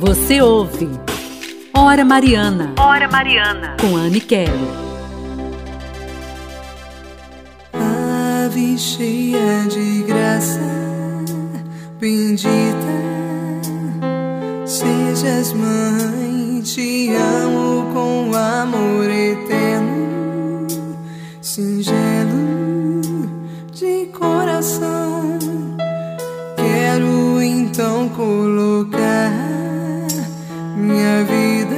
Você ouve Hora Mariana. Hora Mariana. Com Anne Kelly. Ave cheia de graça, bendita sejas mãe, te amo com amor eterno, singelo de coração. Quero então colocar minha vida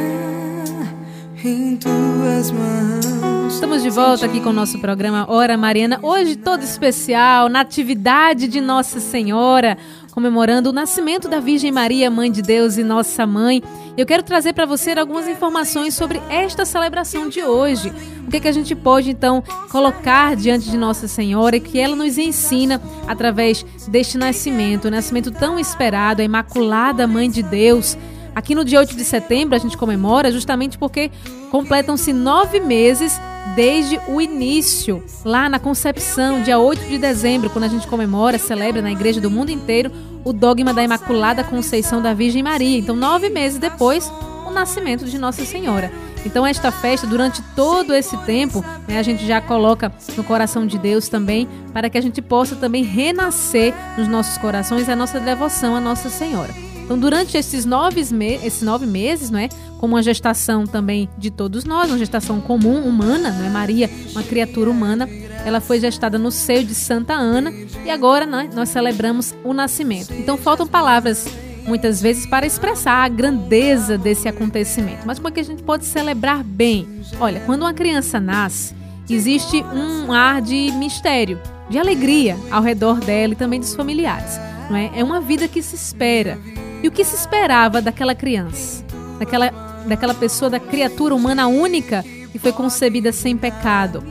em tuas mãos. Estamos de volta aqui com o nosso programa Hora Mariana. Hoje todo especial, Natividade de Nossa Senhora, comemorando o nascimento da Virgem Maria, Mãe de Deus e Nossa Mãe. Eu quero trazer para você algumas informações sobre esta celebração de hoje. O que, é que a gente pode então colocar diante de Nossa Senhora e que ela nos ensina através deste nascimento, o nascimento tão esperado, a Imaculada Mãe de Deus. Aqui no dia 8 de setembro a gente comemora justamente porque completam-se nove meses desde o início, lá na concepção, dia 8 de dezembro, quando a gente comemora, celebra na igreja do mundo inteiro o dogma da Imaculada Conceição da Virgem Maria. Então, nove meses depois, o nascimento de Nossa Senhora. Então, esta festa, durante todo esse tempo, né, a gente já coloca no coração de Deus também, para que a gente possa também renascer nos nossos corações a nossa devoção à Nossa Senhora. Então, durante esses nove, esses nove meses, não é? como uma gestação também de todos nós, uma gestação comum, humana, não é? Maria, uma criatura humana, ela foi gestada no seio de Santa Ana e agora né, nós celebramos o nascimento. Então, faltam palavras muitas vezes para expressar a grandeza desse acontecimento. Mas como é que a gente pode celebrar bem? Olha, quando uma criança nasce, existe um ar de mistério, de alegria ao redor dela e também dos familiares. Não é? é uma vida que se espera. E o que se esperava daquela criança? Daquela, daquela pessoa, da criatura humana única que foi concebida sem pecado?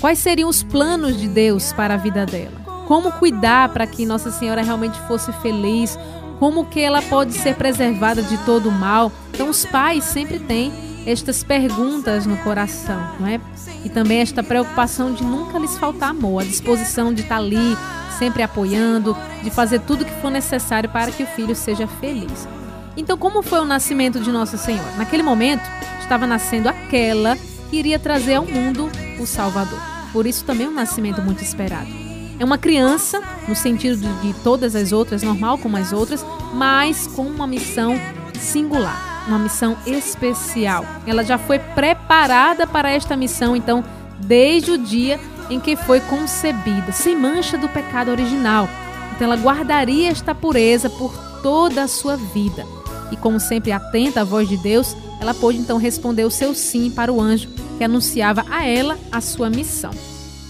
Quais seriam os planos de Deus para a vida dela? Como cuidar para que Nossa Senhora realmente fosse feliz? Como que ela pode ser preservada de todo o mal? Então os pais sempre têm estas perguntas no coração, não é? E também esta preocupação de nunca lhes faltar amor, a disposição de estar ali sempre apoiando, de fazer tudo que for necessário para que o filho seja feliz. Então, como foi o nascimento de Nossa Senhora? Naquele momento, estava nascendo aquela que iria trazer ao mundo o Salvador. Por isso, também é um nascimento muito esperado. É uma criança, no sentido de, todas as outras, normal como as outras, mas com uma missão singular, uma missão especial. Ela já foi preparada para esta missão, então, desde o dia em que foi concebida, sem mancha do pecado original. Então ela guardaria esta pureza por toda a sua vida. E como sempre atenta à voz de Deus, ela pôde então responder o seu sim para o anjo que anunciava a ela a sua missão.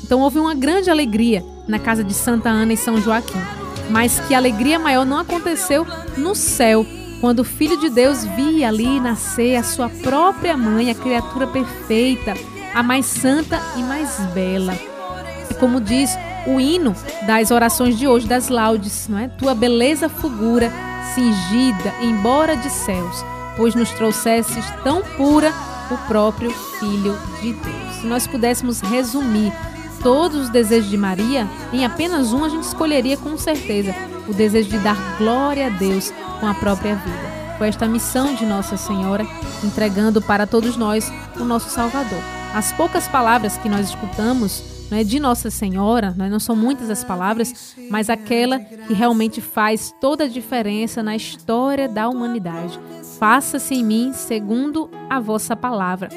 Então houve uma grande alegria na casa de Santa Ana e São Joaquim. Mas que alegria maior não aconteceu no céu, quando o Filho de Deus via ali nascer a sua própria mãe, a criatura perfeita, a mais santa e mais bela. E como diz o hino das orações de hoje, das laudes, não é? Tua beleza fulgura, cingida, embora de céus, pois nos trouxesses tão pura o próprio Filho de Deus. Se nós pudéssemos resumir todos os desejos de Maria, em apenas um a gente escolheria com certeza o desejo de dar glória a Deus com a própria vida. Foi esta missão de Nossa Senhora entregando para todos nós o nosso Salvador. As poucas palavras que nós escutamos né, de Nossa Senhora, né, não são muitas as palavras, mas aquela que realmente faz toda a diferença na história da humanidade. Faça-se em mim segundo a vossa palavra.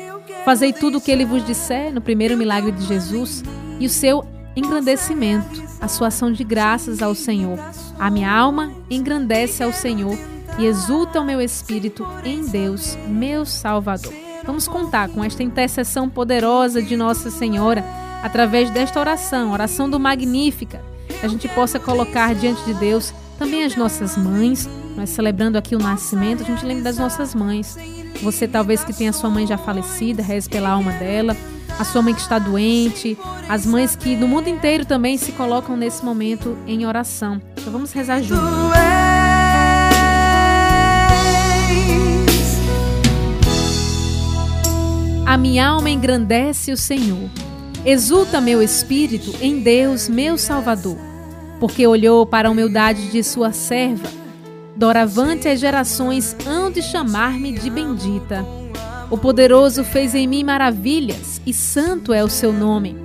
Fazei tudo o que ele vos disser no primeiro milagre de Jesus e o seu engrandecimento, a sua ação de graças ao Senhor. A minha alma engrandece ao Senhor e exulta o meu espírito em Deus, meu Salvador. Vamos contar com esta intercessão poderosa de Nossa Senhora através desta oração, oração do Magnífica, que a gente possa colocar diante de Deus também as nossas mães. Nós celebrando aqui o nascimento, a gente lembra das nossas mães. Você talvez que tenha sua mãe já falecida, reze pela alma dela, a sua mãe que está doente, as mães que no mundo inteiro também se colocam nesse momento em oração. Então vamos rezar juntos. A minha alma engrandece o Senhor. Exulta meu espírito em Deus, meu Salvador, porque olhou para a humildade de sua serva. Doravante as gerações hão de chamar-me de bendita. O poderoso fez em mim maravilhas, e santo é o seu nome.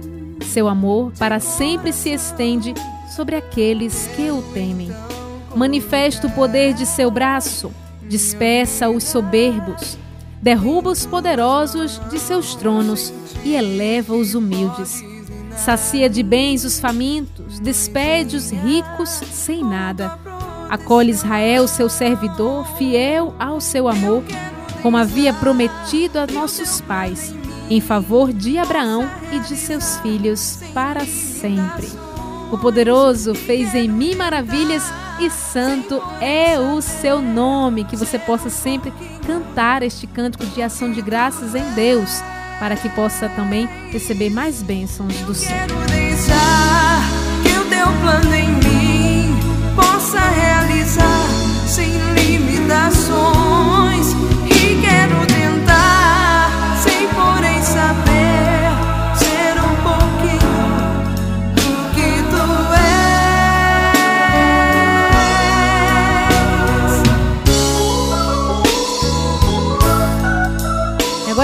Seu amor para sempre se estende sobre aqueles que o temem. Manifesta o poder de seu braço, despeça os soberbos, derruba os poderosos de seus tronos e eleva os humildes. Sacia de bens os famintos, despede os ricos sem nada. Acolhe Israel, seu servidor, fiel ao seu amor, como havia prometido a nossos pais, em favor de Abraão e de seus filhos para sempre. O poderoso fez em mim maravilhas e santo é o seu nome. Que você possa sempre cantar este cântico de ação de graças em Deus, para que possa também receber mais bênçãos do céu. Quero que o teu plano em mim possa realizar sem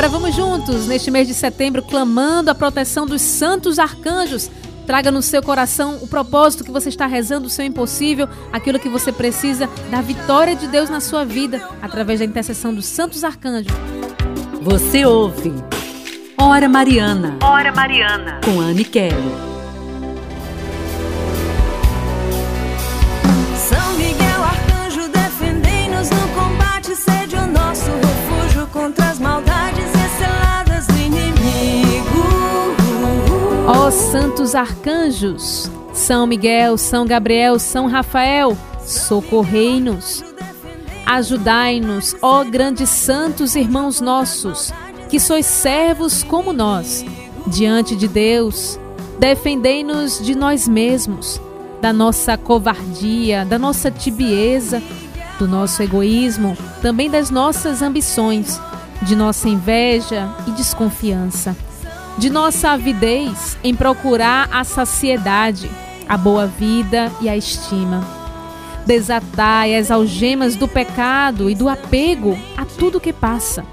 agora vamos juntos, neste mês de setembro, clamando a proteção dos santos arcanjos. Traga no seu coração o propósito que você está rezando, o seu impossível, aquilo que você precisa da vitória de Deus na sua vida, através da intercessão dos santos arcanjos. Você ouve Hora Mariana. Hora Mariana. Com Anne Kelly. São Miguel Arcanjo, defendei-nos no combate, sede o nosso refúgio Santos arcanjos, São Miguel, São Gabriel, São Rafael, socorrei-nos. Ajudai-nos, ó grandes santos irmãos nossos, que sois servos como nós, diante de Deus. Defendei-nos de nós mesmos, da nossa covardia, da nossa tibieza, do nosso egoísmo, também das nossas ambições, de nossa inveja e desconfiança, de nossa avidez em procurar a saciedade, a boa vida e a estima. Desatai as algemas do pecado e do apego a tudo que passa.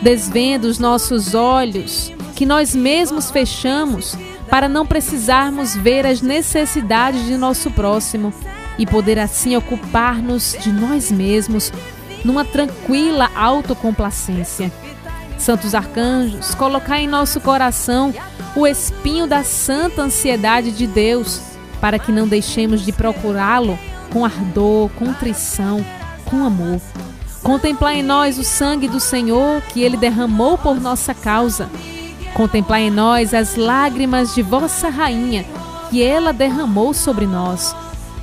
Desvenda os nossos olhos, que nós mesmos fechamos, para não precisarmos ver as necessidades de nosso próximo e poder assim ocupar-nos de nós mesmos numa tranquila autocomplacência. Santos arcanjos, colocai em nosso coração o espinho da santa ansiedade de Deus, para que não deixemos de procurá-lo com ardor, contrição, com amor. Contemplai em nós o sangue do Senhor que ele derramou por nossa causa. Contemplai em nós as lágrimas de vossa rainha que ela derramou sobre nós.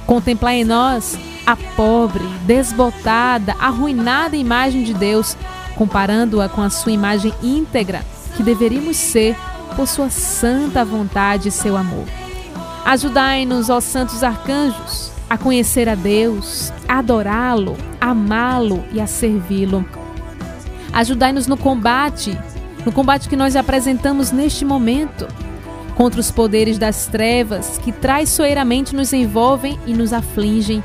Contemplai em nós a pobre, desbotada, arruinada imagem de Deus, comparando-a com a sua imagem íntegra, que deveríamos ser por sua santa vontade e seu amor. Ajudai-nos, ó santos arcanjos, a conhecer a Deus, a adorá-lo, amá-lo e a servi-lo. Ajudai-nos no combate, no combate que nós apresentamos neste momento, contra os poderes das trevas que traiçoeiramente nos envolvem e nos afligem.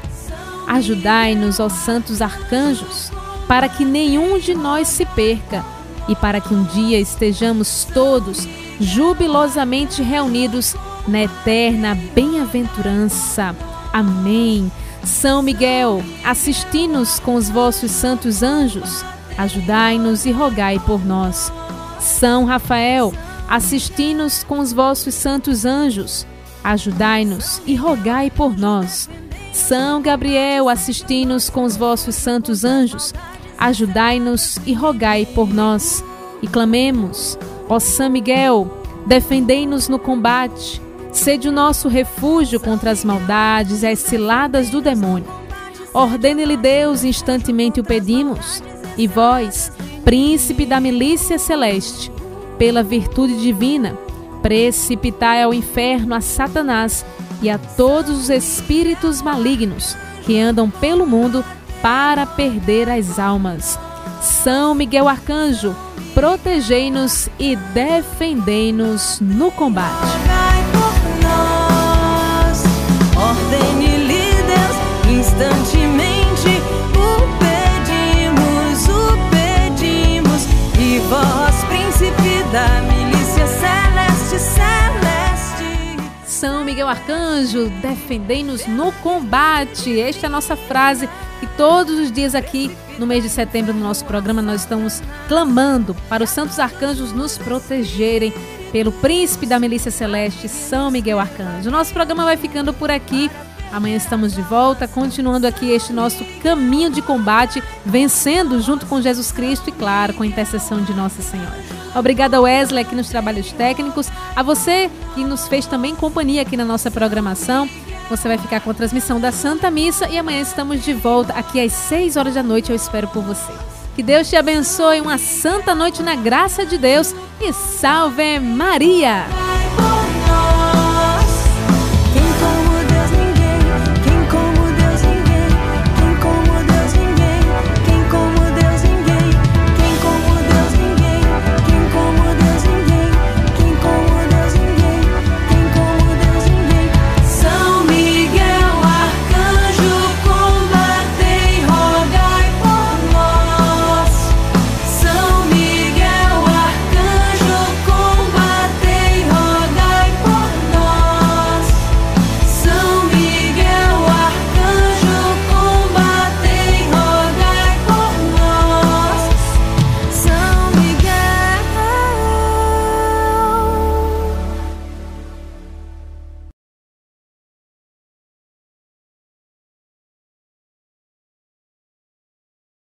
Ajudai-nos, ó santos arcanjos, para que nenhum de nós se perca e para que um dia estejamos todos jubilosamente reunidos na eterna bem-aventurança. Amém. São Miguel, assisti-nos com os vossos santos anjos, ajudai-nos e rogai por nós. São Rafael, assisti-nos com os vossos santos anjos, ajudai-nos e rogai por nós. São Gabriel, assisti-nos com os vossos santos anjos, ajudai-nos e rogai por nós. E clamemos, ó São Miguel, defendei-nos no combate, sede o nosso refúgio contra as maldades e as ciladas do demônio. Ordene-lhe Deus, instantemente o pedimos, e vós, príncipe da milícia celeste, pela virtude divina, precipitai ao inferno a Satanás e a todos os espíritos malignos que andam pelo mundo para perder as almas. São Miguel Arcanjo, protegei-nos e defendei-nos no combate. Instantemente, o pedimos, o pedimos, e vós, príncipe da milícia celeste, celeste. São Miguel Arcanjo, defendei-nos no combate. Esta é a nossa frase que todos os dias aqui no mês de setembro no nosso programa nós estamos clamando para os santos arcanjos nos protegerem pelo príncipe da milícia celeste, São Miguel Arcanjo. Nosso programa vai ficando por aqui. Amanhã estamos de volta, continuando aqui este nosso caminho de combate, vencendo junto com Jesus Cristo e, claro, com a intercessão de Nossa Senhora. Obrigada, Wesley, aqui nos trabalhos técnicos. A você que nos fez também companhia aqui na nossa programação. Você vai ficar com a transmissão da Santa Missa e amanhã estamos de volta aqui às 6 horas da noite. Eu espero por você. Que Deus te abençoe, uma santa noite na graça de Deus e salve Maria!